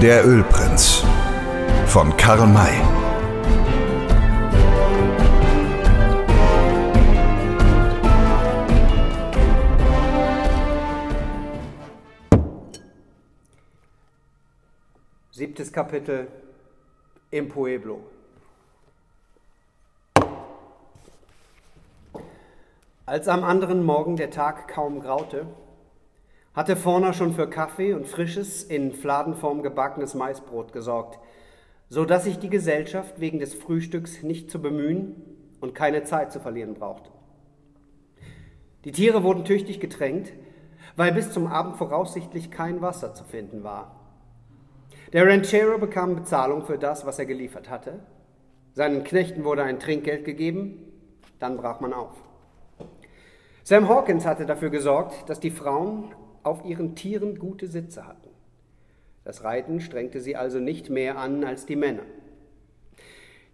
Der Ölprinz von Karl May. Siebtes Kapitel im Pueblo. Als am anderen Morgen der Tag kaum graute, hatte Forner schon für Kaffee und frisches, in Fladenform gebackenes Maisbrot gesorgt, so dass sich die Gesellschaft wegen des Frühstücks nicht zu bemühen und keine Zeit zu verlieren brauchte. Die Tiere wurden tüchtig getränkt, weil bis zum Abend voraussichtlich kein Wasser zu finden war. Der Ranchero bekam Bezahlung für das, was er geliefert hatte. Seinen Knechten wurde ein Trinkgeld gegeben, dann brach man auf. Sam Hawkins hatte dafür gesorgt, dass die Frauen auf ihren Tieren gute Sitze hatten. Das Reiten strengte sie also nicht mehr an als die Männer.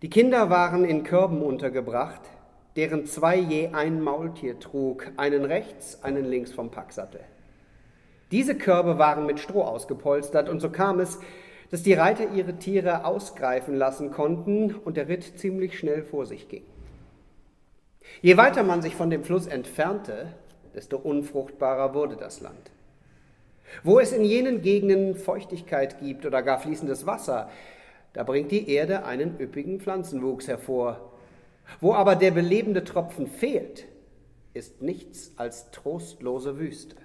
Die Kinder waren in Körben untergebracht, deren zwei je ein Maultier trug, einen rechts, einen links vom Packsattel. Diese Körbe waren mit Stroh ausgepolstert und so kam es, dass die Reiter ihre Tiere ausgreifen lassen konnten und der Ritt ziemlich schnell vor sich ging. Je weiter man sich von dem Fluss entfernte, desto unfruchtbarer wurde das Land. Wo es in jenen Gegenden Feuchtigkeit gibt oder gar fließendes Wasser, da bringt die Erde einen üppigen Pflanzenwuchs hervor. Wo aber der belebende Tropfen fehlt, ist nichts als trostlose Wüste.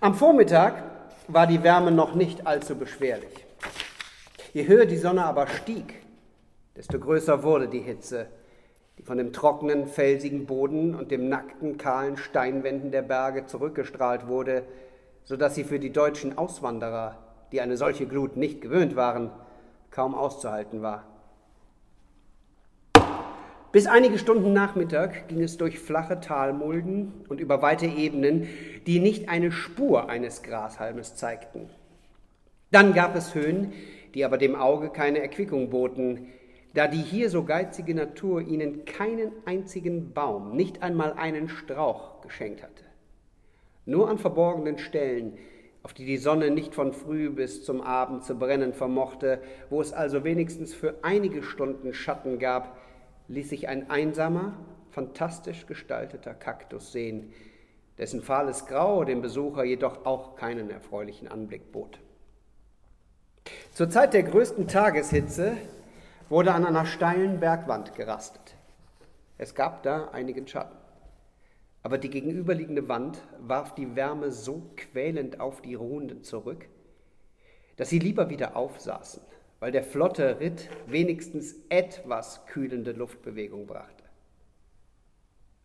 Am Vormittag war die Wärme noch nicht allzu beschwerlich. Je höher die Sonne aber stieg, desto größer wurde die Hitze die von dem trockenen, felsigen Boden und dem nackten, kahlen Steinwänden der Berge zurückgestrahlt wurde, so dass sie für die deutschen Auswanderer, die eine solche Glut nicht gewöhnt waren, kaum auszuhalten war. Bis einige Stunden Nachmittag ging es durch flache Talmulden und über weite Ebenen, die nicht eine Spur eines Grashalmes zeigten. Dann gab es Höhen, die aber dem Auge keine Erquickung boten, da die hier so geizige Natur ihnen keinen einzigen Baum, nicht einmal einen Strauch geschenkt hatte. Nur an verborgenen Stellen, auf die die Sonne nicht von früh bis zum Abend zu brennen vermochte, wo es also wenigstens für einige Stunden Schatten gab, ließ sich ein einsamer, fantastisch gestalteter Kaktus sehen, dessen fahles Grau dem Besucher jedoch auch keinen erfreulichen Anblick bot. Zur Zeit der größten Tageshitze wurde an einer steilen Bergwand gerastet. Es gab da einigen Schatten. Aber die gegenüberliegende Wand warf die Wärme so quälend auf die Ruhenden zurück, dass sie lieber wieder aufsaßen, weil der flotte Ritt wenigstens etwas kühlende Luftbewegung brachte.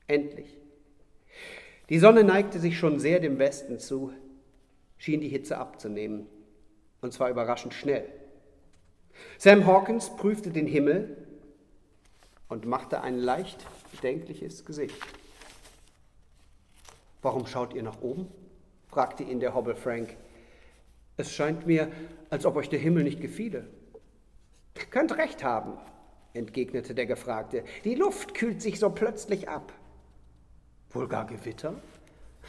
Endlich. Die Sonne neigte sich schon sehr dem Westen zu, schien die Hitze abzunehmen, und zwar überraschend schnell. Sam Hawkins prüfte den Himmel und machte ein leicht bedenkliches Gesicht. Warum schaut ihr nach oben? fragte ihn der Hobble Frank. Es scheint mir, als ob euch der Himmel nicht gefiele. Könnt recht haben, entgegnete der Gefragte. Die Luft kühlt sich so plötzlich ab. Wohl gar Gewitter?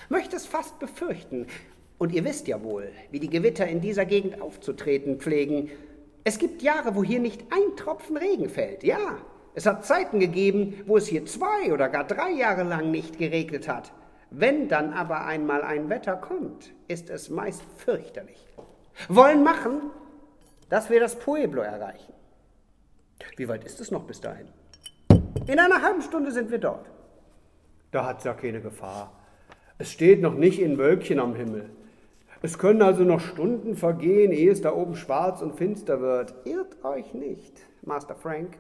Möchte es fast befürchten. Und ihr wisst ja wohl, wie die Gewitter in dieser Gegend aufzutreten pflegen. Es gibt Jahre, wo hier nicht ein Tropfen Regen fällt. Ja, es hat Zeiten gegeben, wo es hier zwei oder gar drei Jahre lang nicht geregnet hat. Wenn dann aber einmal ein Wetter kommt, ist es meist fürchterlich. Wollen machen, dass wir das Pueblo erreichen. Wie weit ist es noch bis dahin? In einer halben Stunde sind wir dort. Da hat es ja keine Gefahr. Es steht noch nicht in Wölkchen am Himmel. Es können also noch Stunden vergehen, ehe es da oben schwarz und finster wird. Irrt euch nicht, Master Frank.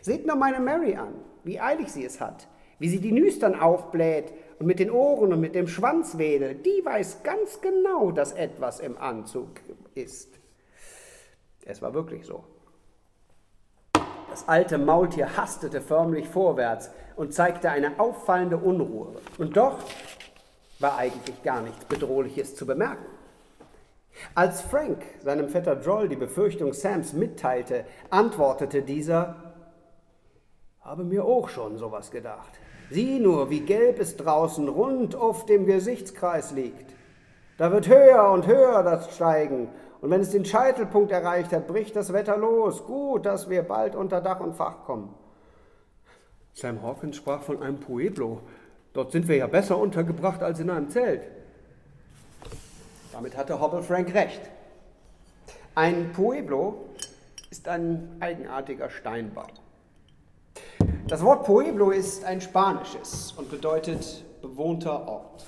Seht nur meine Mary an, wie eilig sie es hat, wie sie die Nüstern aufbläht und mit den Ohren und mit dem Schwanz wedelt. Die weiß ganz genau, dass etwas im Anzug ist. Es war wirklich so. Das alte Maultier hastete förmlich vorwärts und zeigte eine auffallende Unruhe. Und doch war eigentlich gar nichts Bedrohliches zu bemerken. Als Frank seinem Vetter Joel die Befürchtung Sams mitteilte, antwortete dieser, habe mir auch schon sowas gedacht. Sieh nur, wie gelb es draußen rund auf dem Gesichtskreis liegt. Da wird höher und höher das Steigen. Und wenn es den Scheitelpunkt erreicht hat, bricht das Wetter los. Gut, dass wir bald unter Dach und Fach kommen. Sam Hawkins sprach von einem Pueblo. Dort sind wir ja besser untergebracht als in einem Zelt. Damit hatte Hobble Frank recht. Ein Pueblo ist ein eigenartiger Steinbau. Das Wort Pueblo ist ein spanisches und bedeutet bewohnter Ort.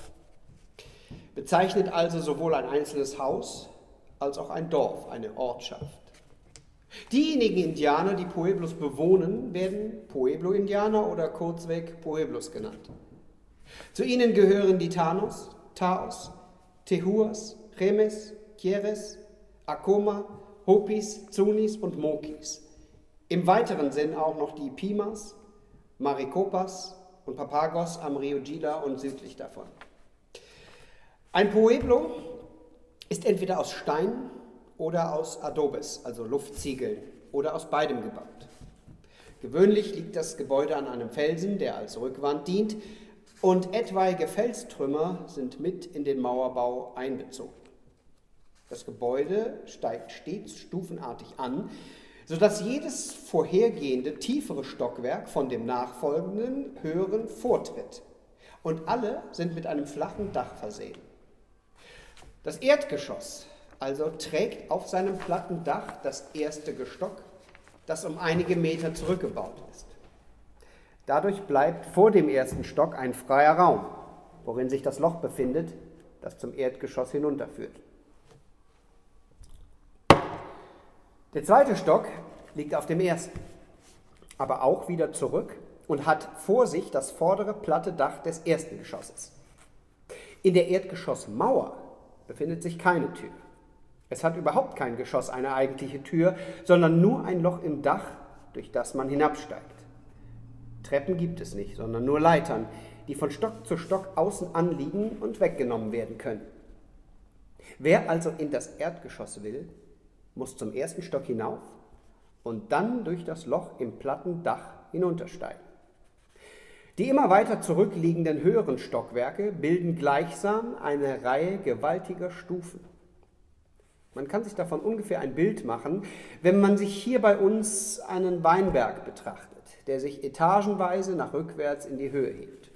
Bezeichnet also sowohl ein einzelnes Haus als auch ein Dorf, eine Ortschaft. Diejenigen Indianer, die Pueblos bewohnen, werden Pueblo-Indianer oder kurzweg Pueblos genannt. Zu ihnen gehören die Tanos, Taos, Tehuas, Remes, Quieres, Acoma, Hopis, Zunis und Mokis. Im weiteren Sinn auch noch die Pimas, Maricopas und Papagos am Rio Gila und südlich davon. Ein Pueblo ist entweder aus Stein oder aus Adobes, also Luftziegeln, oder aus beidem gebaut. Gewöhnlich liegt das Gebäude an einem Felsen, der als Rückwand dient, und etwaige Felstrümmer sind mit in den Mauerbau einbezogen. Das Gebäude steigt stets stufenartig an, sodass jedes vorhergehende tiefere Stockwerk von dem nachfolgenden höheren vortritt. Und alle sind mit einem flachen Dach versehen. Das Erdgeschoss also trägt auf seinem platten Dach das erste Gestock, das um einige Meter zurückgebaut ist. Dadurch bleibt vor dem ersten Stock ein freier Raum, worin sich das Loch befindet, das zum Erdgeschoss hinunterführt. Der zweite Stock liegt auf dem ersten, aber auch wieder zurück und hat vor sich das vordere platte Dach des ersten Geschosses. In der Erdgeschossmauer befindet sich keine Tür. Es hat überhaupt kein Geschoss eine eigentliche Tür, sondern nur ein Loch im Dach, durch das man hinabsteigt. Treppen gibt es nicht, sondern nur Leitern, die von Stock zu Stock außen anliegen und weggenommen werden können. Wer also in das Erdgeschoss will, muss zum ersten Stock hinauf und dann durch das Loch im platten Dach hinuntersteigen. Die immer weiter zurückliegenden höheren Stockwerke bilden gleichsam eine Reihe gewaltiger Stufen. Man kann sich davon ungefähr ein Bild machen, wenn man sich hier bei uns einen Weinberg betrachtet, der sich etagenweise nach rückwärts in die Höhe hebt.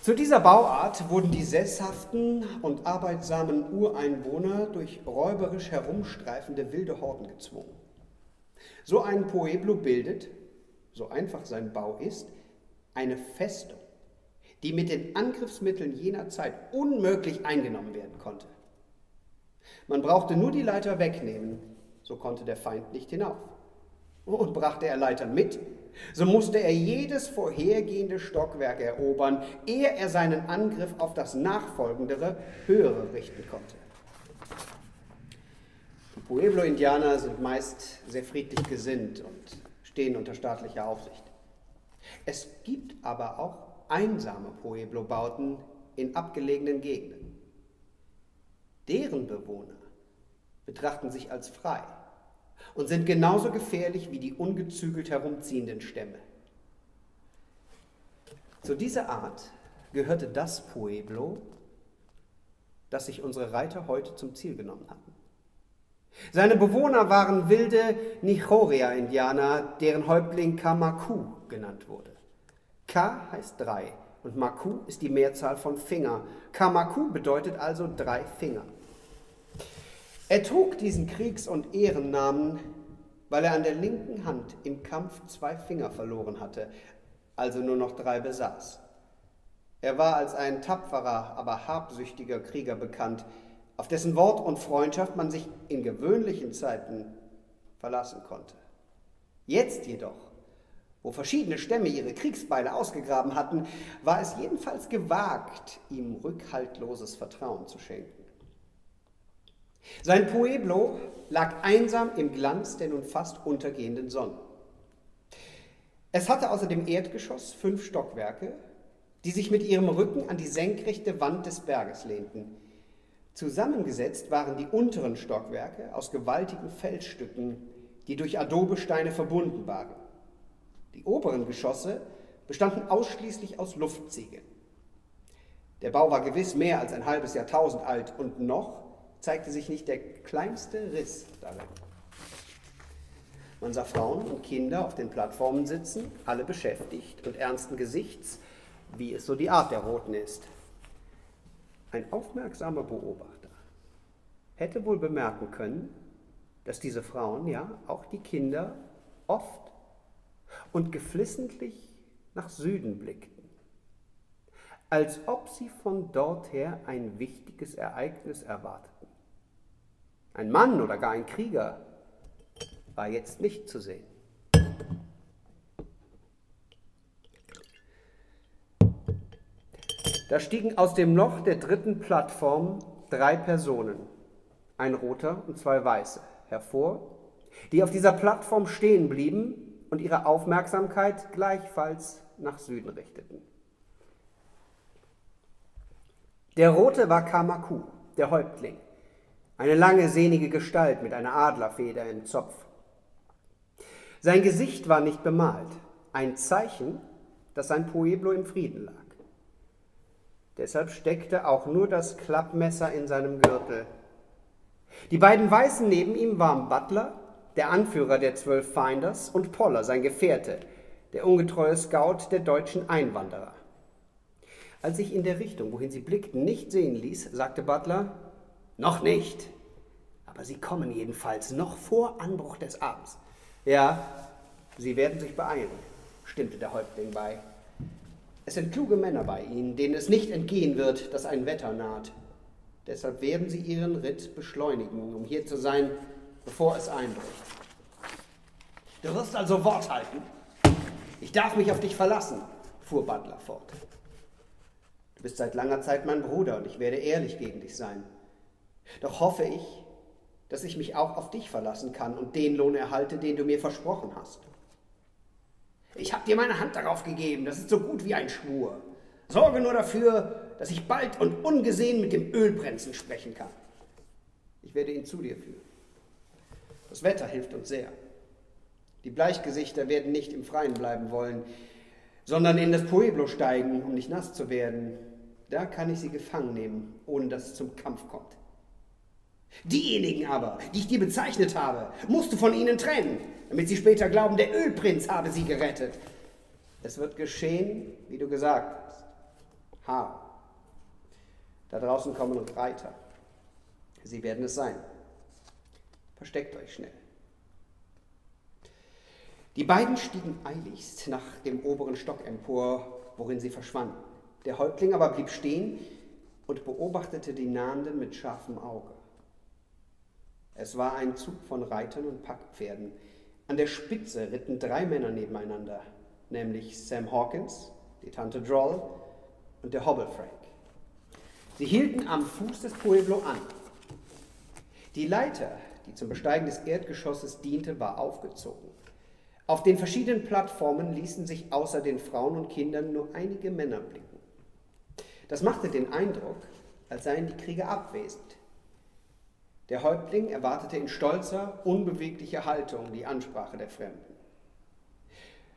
Zu dieser Bauart wurden die sesshaften und arbeitsamen Ureinwohner durch räuberisch herumstreifende wilde Horden gezwungen. So ein Pueblo bildet, so einfach sein Bau ist, eine Festung, die mit den Angriffsmitteln jener Zeit unmöglich eingenommen werden konnte. Man brauchte nur die Leiter wegnehmen, so konnte der Feind nicht hinauf. Und brachte er Leitern mit, so musste er jedes vorhergehende Stockwerk erobern, ehe er seinen Angriff auf das nachfolgendere, höhere richten konnte. Pueblo-Indianer sind meist sehr friedlich gesinnt und stehen unter staatlicher Aufsicht. Es gibt aber auch einsame Pueblo-Bauten in abgelegenen Gegenden. Deren Bewohner betrachten sich als frei und sind genauso gefährlich wie die ungezügelt herumziehenden Stämme. Zu dieser Art gehörte das Pueblo, das sich unsere Reiter heute zum Ziel genommen hatten. Seine Bewohner waren wilde Nichoria-Indianer, deren Häuptling Kamaku genannt wurde. Ka heißt drei und Maku ist die Mehrzahl von Finger. Kamaku bedeutet also drei Finger. Er trug diesen Kriegs- und Ehrennamen, weil er an der linken Hand im Kampf zwei Finger verloren hatte, also nur noch drei besaß. Er war als ein tapferer, aber habsüchtiger Krieger bekannt, auf dessen Wort und Freundschaft man sich in gewöhnlichen Zeiten verlassen konnte. Jetzt jedoch, wo verschiedene Stämme ihre Kriegsbeile ausgegraben hatten, war es jedenfalls gewagt, ihm rückhaltloses Vertrauen zu schenken. Sein Pueblo lag einsam im Glanz der nun fast untergehenden Sonne. Es hatte außer dem Erdgeschoss fünf Stockwerke, die sich mit ihrem Rücken an die senkrechte Wand des Berges lehnten. Zusammengesetzt waren die unteren Stockwerke aus gewaltigen Felsstücken, die durch Adobesteine verbunden waren. Die oberen Geschosse bestanden ausschließlich aus Luftziegeln. Der Bau war gewiss mehr als ein halbes Jahrtausend alt und noch zeigte sich nicht der kleinste Riss darin. Man sah Frauen und Kinder auf den Plattformen sitzen, alle beschäftigt und ernsten Gesichts, wie es so die Art der Roten ist. Ein aufmerksamer Beobachter hätte wohl bemerken können, dass diese Frauen, ja, auch die Kinder, oft und geflissentlich nach Süden blickten, als ob sie von dort her ein wichtiges Ereignis erwarteten. Ein Mann oder gar ein Krieger war jetzt nicht zu sehen. Da stiegen aus dem Loch der dritten Plattform drei Personen, ein roter und zwei weiße, hervor, die auf dieser Plattform stehen blieben und ihre Aufmerksamkeit gleichfalls nach Süden richteten. Der rote war Kamaku, der Häuptling, eine lange sehnige Gestalt mit einer Adlerfeder im Zopf. Sein Gesicht war nicht bemalt, ein Zeichen, dass sein Pueblo im Frieden lag. Deshalb steckte auch nur das Klappmesser in seinem Gürtel. Die beiden Weißen neben ihm waren Butler, der Anführer der zwölf Finders, und Poller, sein Gefährte, der ungetreue Scout der deutschen Einwanderer. Als sich in der Richtung, wohin sie blickten, nicht sehen ließ, sagte Butler, noch nicht, aber sie kommen jedenfalls noch vor Anbruch des Abends. Ja, Sie werden sich beeilen, stimmte der Häuptling bei. Es sind kluge Männer bei Ihnen, denen es nicht entgehen wird, dass ein Wetter naht. Deshalb werden Sie Ihren Ritt beschleunigen, um hier zu sein, bevor es einbricht. Du wirst also Wort halten. Ich darf mich auf dich verlassen, fuhr Butler fort. Du bist seit langer Zeit mein Bruder und ich werde ehrlich gegen dich sein. Doch hoffe ich, dass ich mich auch auf dich verlassen kann und den Lohn erhalte, den du mir versprochen hast. Ich habe dir meine Hand darauf gegeben, das ist so gut wie ein Schwur. Sorge nur dafür, dass ich bald und ungesehen mit dem Ölprinzen sprechen kann. Ich werde ihn zu dir führen. Das Wetter hilft uns sehr. Die Bleichgesichter werden nicht im Freien bleiben wollen, sondern in das Pueblo steigen, um nicht nass zu werden. Da kann ich sie gefangen nehmen, ohne dass es zum Kampf kommt. Diejenigen aber, die ich dir bezeichnet habe, musst du von ihnen trennen, damit sie später glauben, der Ölprinz habe sie gerettet. Es wird geschehen, wie du gesagt hast. Ha. Da draußen kommen Reiter. Sie werden es sein. Versteckt euch schnell. Die beiden stiegen eiligst nach dem oberen Stock empor, worin sie verschwanden. Der Häuptling aber blieb stehen und beobachtete die Nahenden mit scharfem Auge. Es war ein Zug von Reitern und Packpferden. An der Spitze ritten drei Männer nebeneinander, nämlich Sam Hawkins, die Tante Droll und der Hobble Frank. Sie hielten am Fuß des Pueblo an. Die Leiter, die zum Besteigen des Erdgeschosses diente, war aufgezogen. Auf den verschiedenen Plattformen ließen sich außer den Frauen und Kindern nur einige Männer blicken. Das machte den Eindruck, als seien die Krieger abwesend. Der Häuptling erwartete in stolzer, unbeweglicher Haltung die Ansprache der Fremden.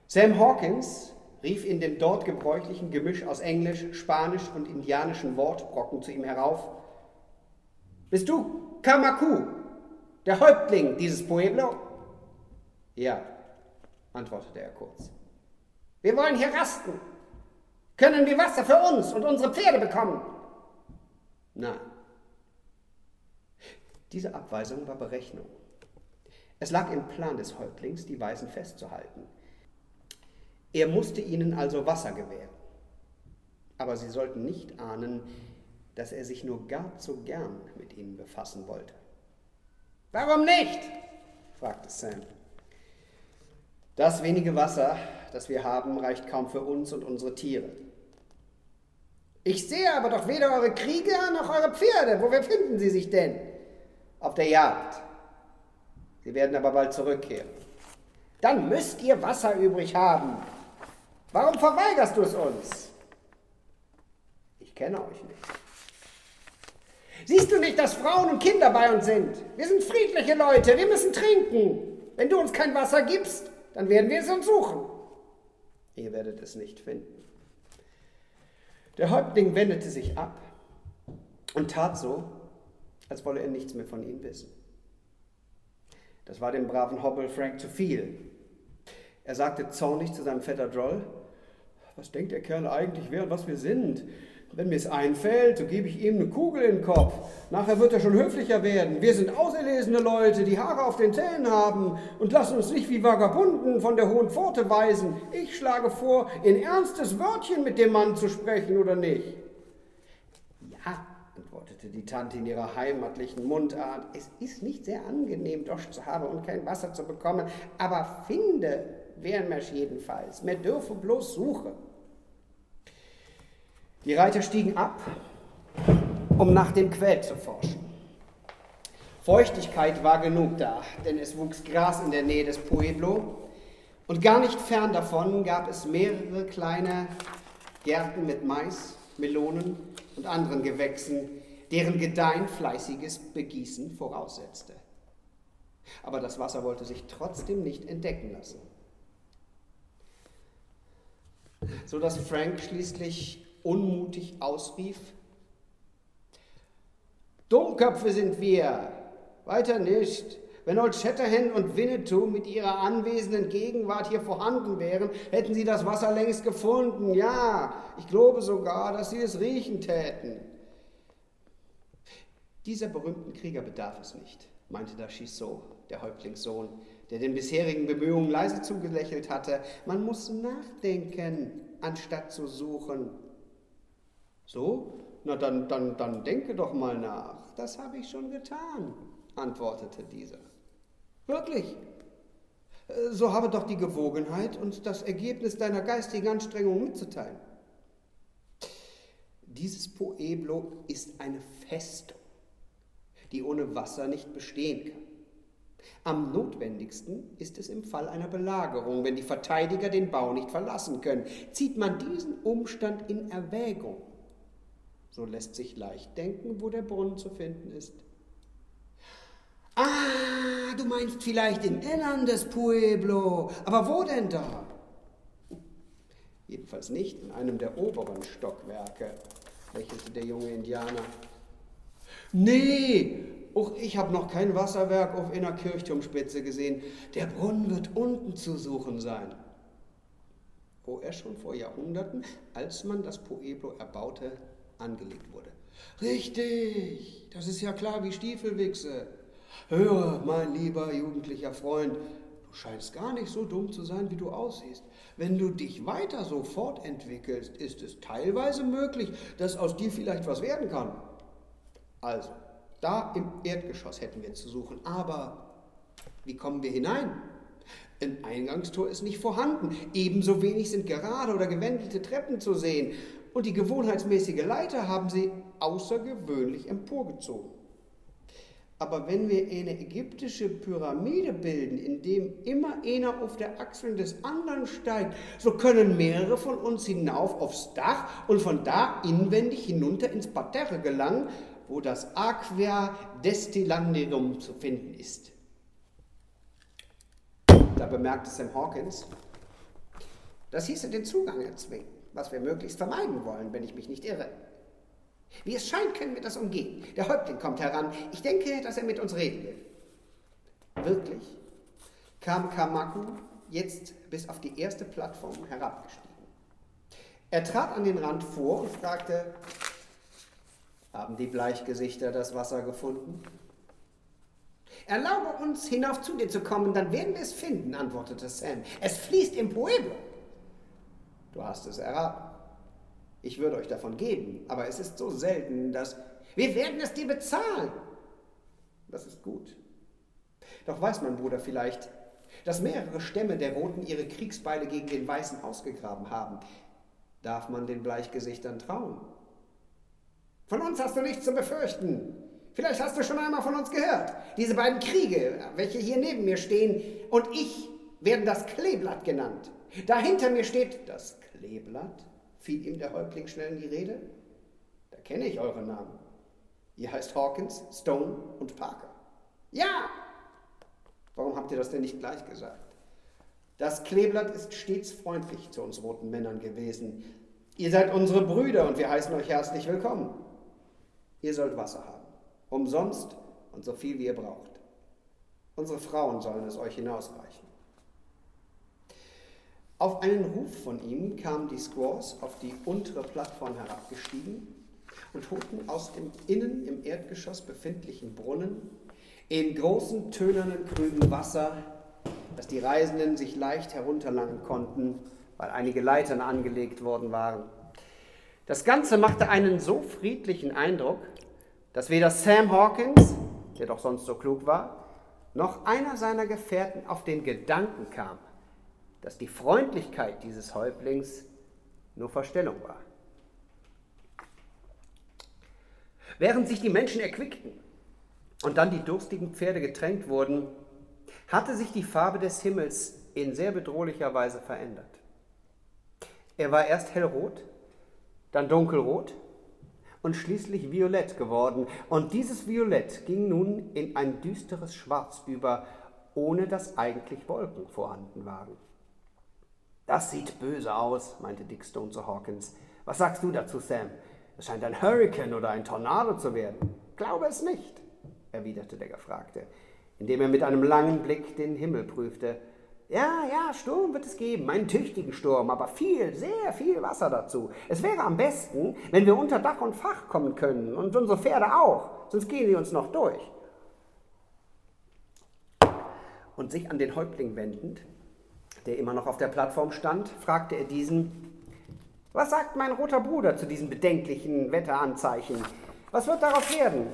Sam Hawkins rief in dem dort gebräuchlichen Gemisch aus Englisch, Spanisch und indianischen Wortbrocken zu ihm herauf: Bist du Kamaku, der Häuptling dieses Pueblo? Ja, antwortete er kurz. Wir wollen hier rasten. Können wir Wasser für uns und unsere Pferde bekommen? Nein. Diese Abweisung war Berechnung. Es lag im Plan des Häuptlings, die Weißen festzuhalten. Er musste ihnen also Wasser gewähren. Aber sie sollten nicht ahnen, dass er sich nur gar zu gern mit ihnen befassen wollte. Warum nicht? fragte Sam. Das wenige Wasser, das wir haben, reicht kaum für uns und unsere Tiere. Ich sehe aber doch weder eure Krieger noch eure Pferde. Wo befinden sie sich denn? Auf der Jagd. Sie werden aber bald zurückkehren. Dann müsst ihr Wasser übrig haben. Warum verweigerst du es uns? Ich kenne euch nicht. Siehst du nicht, dass Frauen und Kinder bei uns sind? Wir sind friedliche Leute, wir müssen trinken. Wenn du uns kein Wasser gibst, dann werden wir es uns suchen. Ihr werdet es nicht finden. Der Häuptling wendete sich ab und tat so, als wolle er nichts mehr von ihnen wissen. Das war dem braven Hobble Frank zu viel. Er sagte zornig zu seinem Vetter Droll, was denkt der Kerl eigentlich, wer und was wir sind? Wenn mir es einfällt, so gebe ich ihm eine Kugel in den Kopf. Nachher wird er schon höflicher werden. Wir sind auserlesene Leute, die Haare auf den Zähnen haben und lassen uns nicht wie Vagabunden von der hohen Pforte weisen. Ich schlage vor, in ernstes Wörtchen mit dem Mann zu sprechen oder nicht. Antwortete die Tante in ihrer heimatlichen Mundart. Es ist nicht sehr angenehm, Dosch zu haben und kein Wasser zu bekommen, aber finde wären mir's jedenfalls. Mir dürfe bloß suchen. Die Reiter stiegen ab, um nach dem Quell zu forschen. Feuchtigkeit war genug da, denn es wuchs Gras in der Nähe des Pueblo und gar nicht fern davon gab es mehrere kleine Gärten mit Mais, Melonen und anderen Gewächsen, deren Gedeihen fleißiges Begießen voraussetzte. Aber das Wasser wollte sich trotzdem nicht entdecken lassen. So dass Frank schließlich unmutig ausrief, Dummköpfe sind wir, weiter nicht. Wenn Old Shatterhand und Winnetou mit ihrer anwesenden Gegenwart hier vorhanden wären, hätten sie das Wasser längst gefunden. Ja, ich glaube sogar, dass sie es riechen täten. Dieser berühmten Krieger bedarf es nicht, meinte da Chisot, der Häuptlingssohn, der den bisherigen Bemühungen leise zugelächelt hatte. Man muss nachdenken, anstatt zu suchen. So? Na dann, dann, dann denke doch mal nach. Das habe ich schon getan, antwortete dieser. Wirklich? So habe doch die Gewogenheit, uns das Ergebnis deiner geistigen Anstrengungen mitzuteilen. Dieses Pueblo ist eine Festung, die ohne Wasser nicht bestehen kann. Am notwendigsten ist es im Fall einer Belagerung, wenn die Verteidiger den Bau nicht verlassen können. Zieht man diesen Umstand in Erwägung, so lässt sich leicht denken, wo der Brunnen zu finden ist. Ah, du meinst vielleicht in Ellandes Pueblo. Aber wo denn da? Jedenfalls nicht in einem der oberen Stockwerke, lächelte der junge Indianer. Nee, auch ich habe noch kein Wasserwerk auf einer Kirchturmspitze gesehen. Der Brunnen wird unten zu suchen sein. Wo er schon vor Jahrhunderten, als man das Pueblo erbaute, angelegt wurde. Richtig, das ist ja klar wie Stiefelwichse. Höre, mein lieber jugendlicher Freund, du scheinst gar nicht so dumm zu sein, wie du aussiehst. Wenn du dich weiter so fortentwickelst, ist es teilweise möglich, dass aus dir vielleicht was werden kann. Also, da im Erdgeschoss hätten wir zu suchen. Aber wie kommen wir hinein? Ein Eingangstor ist nicht vorhanden. Ebenso wenig sind gerade oder gewendelte Treppen zu sehen und die gewohnheitsmäßige Leiter haben sie außergewöhnlich emporgezogen. Aber wenn wir eine ägyptische Pyramide bilden, in dem immer einer auf der Achsel des anderen steigt, so können mehrere von uns hinauf aufs Dach und von da inwendig hinunter ins Parterre gelangen, wo das Aqua Destillandium zu finden ist. Da bemerkte Sam Hawkins, das hieße den Zugang erzwingen was wir möglichst vermeiden wollen, wenn ich mich nicht irre. Wie es scheint, können wir das umgehen. Der Häuptling kommt heran. Ich denke, dass er mit uns reden will. Wirklich kam Kamaku jetzt bis auf die erste Plattform herabgestiegen. Er trat an den Rand vor und fragte, haben die Bleichgesichter das Wasser gefunden? Erlaube uns, hinauf zu dir zu kommen, dann werden wir es finden, antwortete Sam. Es fließt im Pueblo. Du hast es erraten. Ich würde euch davon geben, aber es ist so selten, dass wir werden es dir bezahlen. Das ist gut. Doch weiß mein Bruder vielleicht, dass mehrere Stämme der Roten ihre Kriegsbeile gegen den Weißen ausgegraben haben. Darf man den Bleichgesichtern trauen? Von uns hast du nichts zu befürchten. Vielleicht hast du schon einmal von uns gehört. Diese beiden Kriege, welche hier neben mir stehen, und ich werden das Kleeblatt genannt. Dahinter mir steht das Kleeblatt, fiel ihm der Häuptling schnell in die Rede. Da kenne ich eure Namen. Ihr heißt Hawkins, Stone und Parker. Ja! Warum habt ihr das denn nicht gleich gesagt? Das Kleeblatt ist stets freundlich zu uns roten Männern gewesen. Ihr seid unsere Brüder und wir heißen euch herzlich willkommen. Ihr sollt Wasser haben, umsonst und so viel wie ihr braucht. Unsere Frauen sollen es euch hinausreichen. Auf einen Ruf von ihm kamen die Squaws auf die untere Plattform herabgestiegen und holten aus dem innen im Erdgeschoss befindlichen Brunnen in großen tönernen Krügen Wasser, dass die Reisenden sich leicht herunterlangen konnten, weil einige Leitern angelegt worden waren. Das Ganze machte einen so friedlichen Eindruck, dass weder Sam Hawkins, der doch sonst so klug war, noch einer seiner Gefährten auf den Gedanken kam, dass die Freundlichkeit dieses Häuptlings nur Verstellung war. Während sich die Menschen erquickten und dann die durstigen Pferde getränkt wurden, hatte sich die Farbe des Himmels in sehr bedrohlicher Weise verändert. Er war erst hellrot, dann dunkelrot und schließlich violett geworden. Und dieses Violett ging nun in ein düsteres Schwarz über, ohne dass eigentlich Wolken vorhanden waren. Das sieht böse aus, meinte Dick Stone zu Hawkins. Was sagst du dazu, Sam? Es scheint ein Hurricane oder ein Tornado zu werden. Glaube es nicht, erwiderte der Gefragte, indem er mit einem langen Blick den Himmel prüfte. Ja, ja, Sturm wird es geben, einen tüchtigen Sturm, aber viel, sehr viel Wasser dazu. Es wäre am besten, wenn wir unter Dach und Fach kommen können und unsere Pferde auch, sonst gehen sie uns noch durch. Und sich an den Häuptling wendend, der immer noch auf der Plattform stand, fragte er diesen, was sagt mein roter Bruder zu diesen bedenklichen Wetteranzeichen? Was wird daraus werden?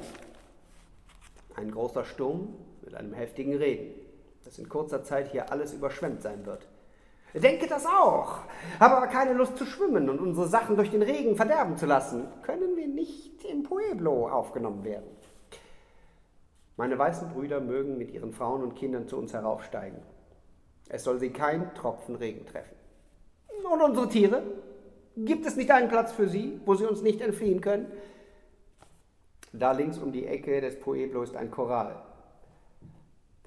Ein großer Sturm mit einem heftigen Regen dass in kurzer Zeit hier alles überschwemmt sein wird. Denke das auch, habe aber keine Lust zu schwimmen und unsere Sachen durch den Regen verderben zu lassen. Können wir nicht im Pueblo aufgenommen werden? Meine weißen Brüder mögen mit ihren Frauen und Kindern zu uns heraufsteigen. Es soll sie kein Tropfen Regen treffen. Und unsere Tiere? Gibt es nicht einen Platz für sie, wo sie uns nicht entfliehen können? Da links um die Ecke des Pueblo ist ein Korral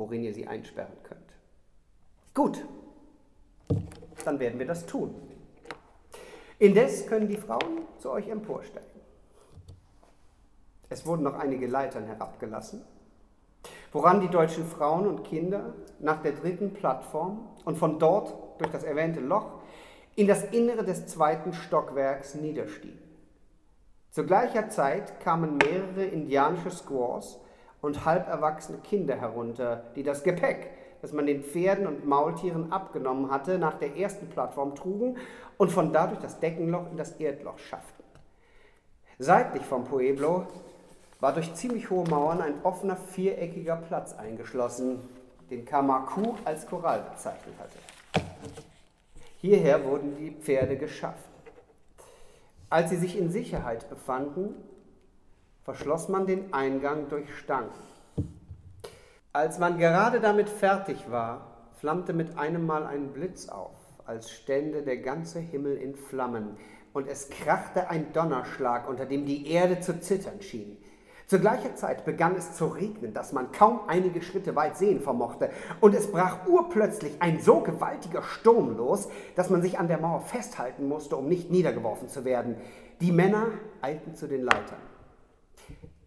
worin ihr sie einsperren könnt. Gut, dann werden wir das tun. Indes können die Frauen zu euch emporsteigen. Es wurden noch einige Leitern herabgelassen, woran die deutschen Frauen und Kinder nach der dritten Plattform und von dort durch das erwähnte Loch in das Innere des zweiten Stockwerks niederstiegen. Zu gleicher Zeit kamen mehrere indianische Squaws und halb erwachsene Kinder herunter, die das Gepäck, das man den Pferden und Maultieren abgenommen hatte, nach der ersten Plattform trugen und von da durch das Deckenloch in das Erdloch schafften. Seitlich vom Pueblo war durch ziemlich hohe Mauern ein offener viereckiger Platz eingeschlossen, den Kamaku als Korall bezeichnet hatte. Hierher wurden die Pferde geschafft. Als sie sich in Sicherheit befanden, verschloss man den Eingang durch Stangen. Als man gerade damit fertig war, flammte mit einem Mal ein Blitz auf, als stände der ganze Himmel in Flammen, und es krachte ein Donnerschlag, unter dem die Erde zu zittern schien. Zu gleicher Zeit begann es zu regnen, dass man kaum einige Schritte weit sehen vermochte, und es brach urplötzlich ein so gewaltiger Sturm los, dass man sich an der Mauer festhalten musste, um nicht niedergeworfen zu werden. Die Männer eilten zu den Leitern.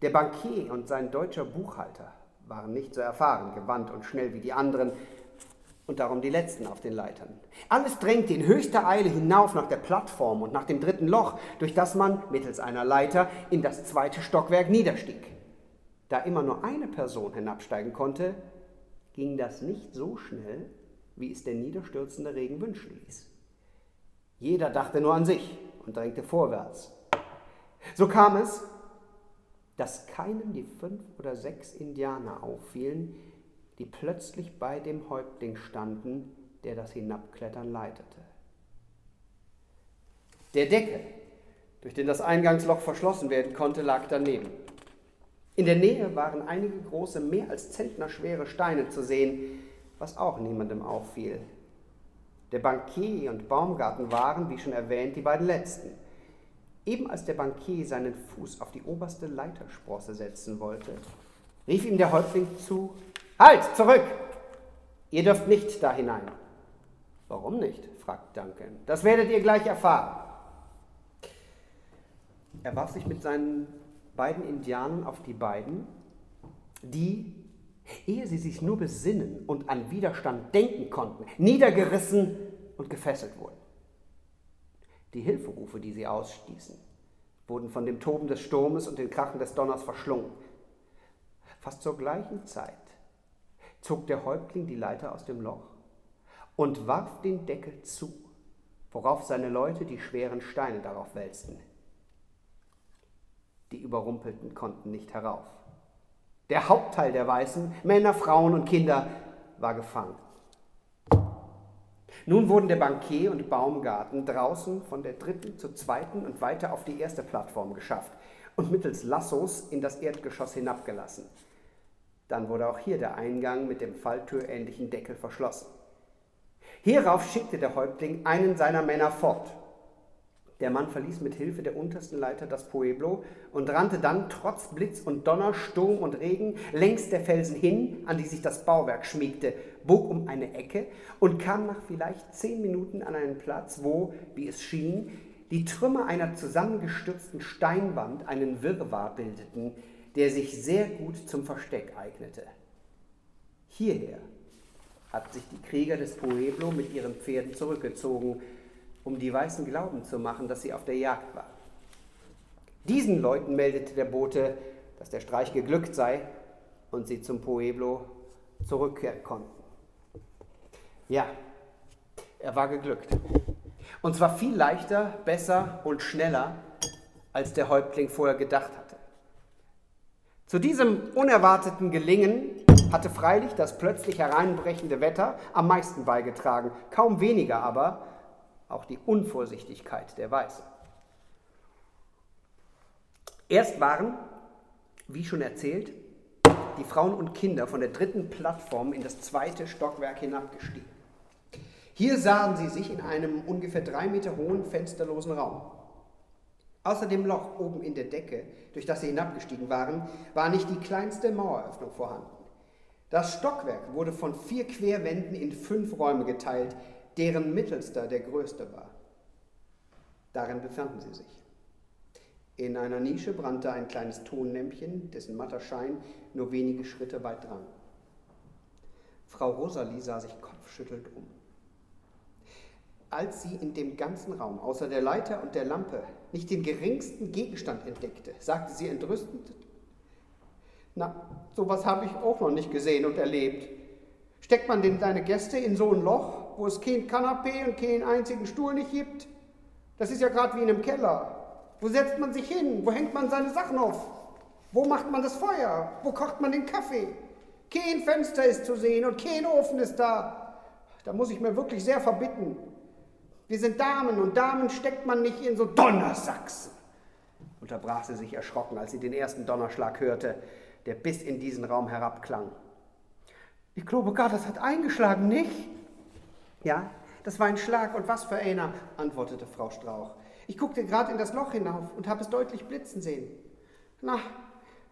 Der Bankier und sein deutscher Buchhalter waren nicht so erfahren, gewandt und schnell wie die anderen und darum die Letzten auf den Leitern. Alles drängte in höchster Eile hinauf nach der Plattform und nach dem dritten Loch, durch das man mittels einer Leiter in das zweite Stockwerk niederstieg. Da immer nur eine Person hinabsteigen konnte, ging das nicht so schnell, wie es der niederstürzende Regen wünschen ließ. Jeder dachte nur an sich und drängte vorwärts. So kam es, dass keinem die fünf oder sechs Indianer auffielen, die plötzlich bei dem Häuptling standen, der das Hinabklettern leitete. Der Deckel, durch den das Eingangsloch verschlossen werden konnte, lag daneben. In der Nähe waren einige große, mehr als zentnerschwere Steine zu sehen, was auch niemandem auffiel. Der Bankier und Baumgarten waren, wie schon erwähnt, die beiden letzten. Eben als der Bankier seinen Fuß auf die oberste Leitersprosse setzen wollte, rief ihm der Häuptling zu, Halt, zurück! Ihr dürft nicht da hinein. Warum nicht? fragt Duncan. Das werdet ihr gleich erfahren. Er warf sich mit seinen beiden Indianern auf die beiden, die, ehe sie sich nur besinnen und an Widerstand denken konnten, niedergerissen und gefesselt wurden. Die Hilferufe, die sie ausstießen, wurden von dem Toben des Sturmes und den Krachen des Donners verschlungen. Fast zur gleichen Zeit zog der Häuptling die Leiter aus dem Loch und warf den Deckel zu, worauf seine Leute die schweren Steine darauf wälzten. Die Überrumpelten konnten nicht herauf. Der Hauptteil der Weißen, Männer, Frauen und Kinder, war gefangen. Nun wurden der Bankier und Baumgarten draußen von der dritten zur zweiten und weiter auf die erste Plattform geschafft und mittels Lassos in das Erdgeschoss hinabgelassen. Dann wurde auch hier der Eingang mit dem falltürähnlichen Deckel verschlossen. Hierauf schickte der Häuptling einen seiner Männer fort. Der Mann verließ mit Hilfe der untersten Leiter das Pueblo und rannte dann trotz Blitz und Donner, Sturm und Regen längs der Felsen hin, an die sich das Bauwerk schmiegte, bog um eine Ecke und kam nach vielleicht zehn Minuten an einen Platz, wo, wie es schien, die Trümmer einer zusammengestürzten Steinwand einen Wirrwarr bildeten, der sich sehr gut zum Versteck eignete. Hierher hatten sich die Krieger des Pueblo mit ihren Pferden zurückgezogen, um die Weißen glauben zu machen, dass sie auf der Jagd waren. Diesen Leuten meldete der Bote, dass der Streich geglückt sei und sie zum Pueblo zurückkehren konnten. Ja, er war geglückt. Und zwar viel leichter, besser und schneller, als der Häuptling vorher gedacht hatte. Zu diesem unerwarteten Gelingen hatte freilich das plötzlich hereinbrechende Wetter am meisten beigetragen, kaum weniger aber auch die Unvorsichtigkeit der Weißen. Erst waren, wie schon erzählt, die Frauen und Kinder von der dritten Plattform in das zweite Stockwerk hinabgestiegen. Hier sahen sie sich in einem ungefähr drei Meter hohen, fensterlosen Raum. Außer dem Loch oben in der Decke, durch das sie hinabgestiegen waren, war nicht die kleinste Maueröffnung vorhanden. Das Stockwerk wurde von vier Querwänden in fünf Räume geteilt, deren mittelster der größte war. Darin befanden sie sich. In einer Nische brannte ein kleines Tonlämpchen, dessen matter Schein nur wenige Schritte weit drang. Frau Rosalie sah sich kopfschüttelnd um. Als sie in dem ganzen Raum, außer der Leiter und der Lampe, nicht den geringsten Gegenstand entdeckte, sagte sie entrüstend, na, sowas habe ich auch noch nicht gesehen und erlebt. Steckt man denn seine Gäste in so ein Loch, wo es kein Kanapee und keinen einzigen Stuhl nicht gibt? Das ist ja gerade wie in einem Keller. Wo setzt man sich hin? Wo hängt man seine Sachen auf? Wo macht man das Feuer? Wo kocht man den Kaffee? Kein Fenster ist zu sehen und kein Ofen ist da. Da muss ich mir wirklich sehr verbitten. Wir sind Damen und Damen steckt man nicht in so Donnersachsen. Unterbrach sie sich erschrocken, als sie den ersten Donnerschlag hörte, der bis in diesen Raum herabklang. Ich glaube gar, das hat eingeschlagen, nicht? Ja, das war ein Schlag und was für einer, antwortete Frau Strauch. Ich guckte gerade in das Loch hinauf und habe es deutlich blitzen sehen. Na,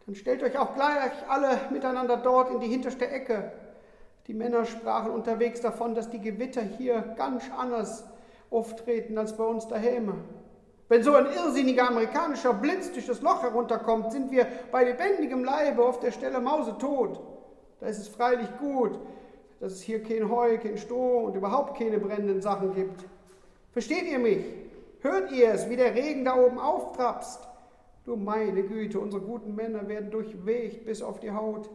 dann stellt euch auch gleich alle miteinander dort in die hinterste Ecke. Die Männer sprachen unterwegs davon, dass die Gewitter hier ganz anders auftreten als bei uns daheim. Wenn so ein irrsinniger amerikanischer Blitz durch das Loch herunterkommt, sind wir bei lebendigem Leibe auf der Stelle mausetot. Da ist es freilich gut, dass es hier kein Heu, kein Stroh und überhaupt keine brennenden Sachen gibt. Versteht ihr mich? Hört ihr es, wie der Regen da oben auftrapst? Du meine Güte, unsere guten Männer werden durchwegt bis auf die Haut.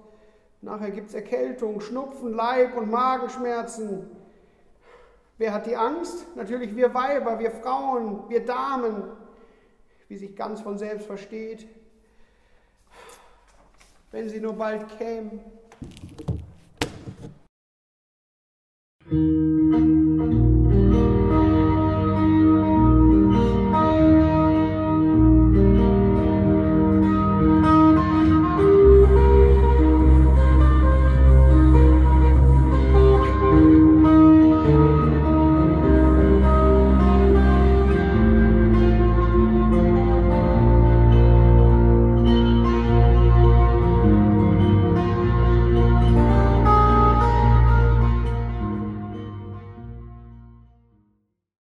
Nachher gibt es Erkältung, Schnupfen, Leib- und Magenschmerzen. Wer hat die Angst? Natürlich wir Weiber, wir Frauen, wir Damen, wie sich ganz von selbst versteht. Wenn sie nur bald kämen. Mm-hmm.